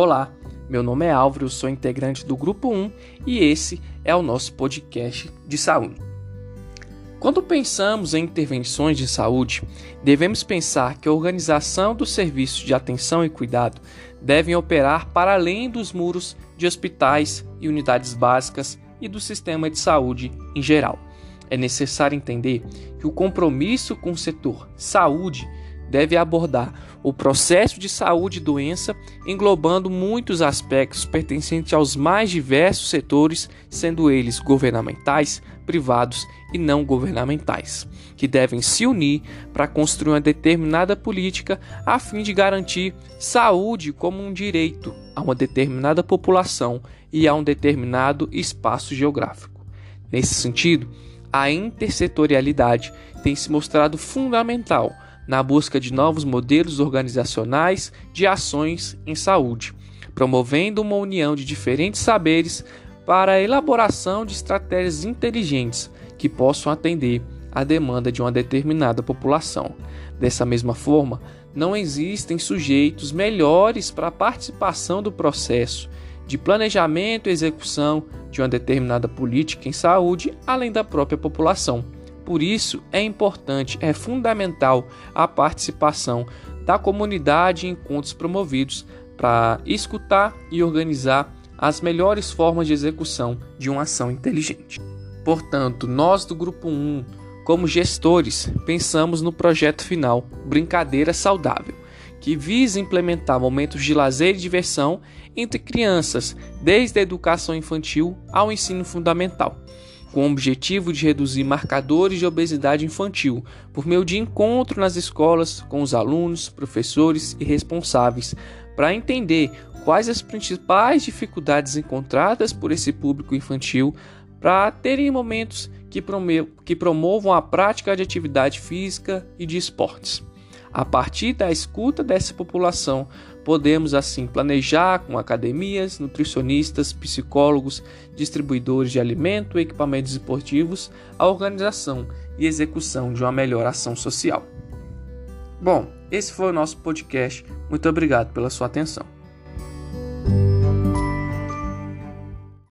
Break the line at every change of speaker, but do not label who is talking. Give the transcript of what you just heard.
Olá, meu nome é Álvaro, sou integrante do Grupo 1 e esse é o nosso podcast de saúde. Quando pensamos em intervenções de saúde, devemos pensar que a organização dos serviços de atenção e cuidado devem operar para além dos muros de hospitais e unidades básicas e do sistema de saúde em geral. É necessário entender que o compromisso com o setor saúde deve abordar o processo de saúde e doença, englobando muitos aspectos pertencentes aos mais diversos setores, sendo eles governamentais, privados e não governamentais, que devem se unir para construir uma determinada política a fim de garantir saúde como um direito a uma determinada população e a um determinado espaço geográfico. Nesse sentido, a intersetorialidade tem se mostrado fundamental na busca de novos modelos organizacionais de ações em saúde, promovendo uma união de diferentes saberes para a elaboração de estratégias inteligentes que possam atender à demanda de uma determinada população. Dessa mesma forma, não existem sujeitos melhores para a participação do processo de planejamento e execução de uma determinada política em saúde, além da própria população. Por isso, é importante, é fundamental a participação da comunidade em encontros promovidos para escutar e organizar as melhores formas de execução de uma ação inteligente. Portanto, nós do Grupo 1, como gestores, pensamos no projeto final Brincadeira Saudável, que visa implementar momentos de lazer e diversão entre crianças, desde a educação infantil ao ensino fundamental com o objetivo de reduzir marcadores de obesidade infantil por meio de encontro nas escolas com os alunos, professores e responsáveis, para entender quais as principais dificuldades encontradas por esse público infantil para terem momentos que, que promovam a prática de atividade física e de esportes. A partir da escuta dessa população, podemos assim planejar com academias, nutricionistas, psicólogos, distribuidores de alimento e equipamentos esportivos a organização e execução de uma melhor ação social. Bom, esse foi o nosso podcast. Muito obrigado pela sua atenção.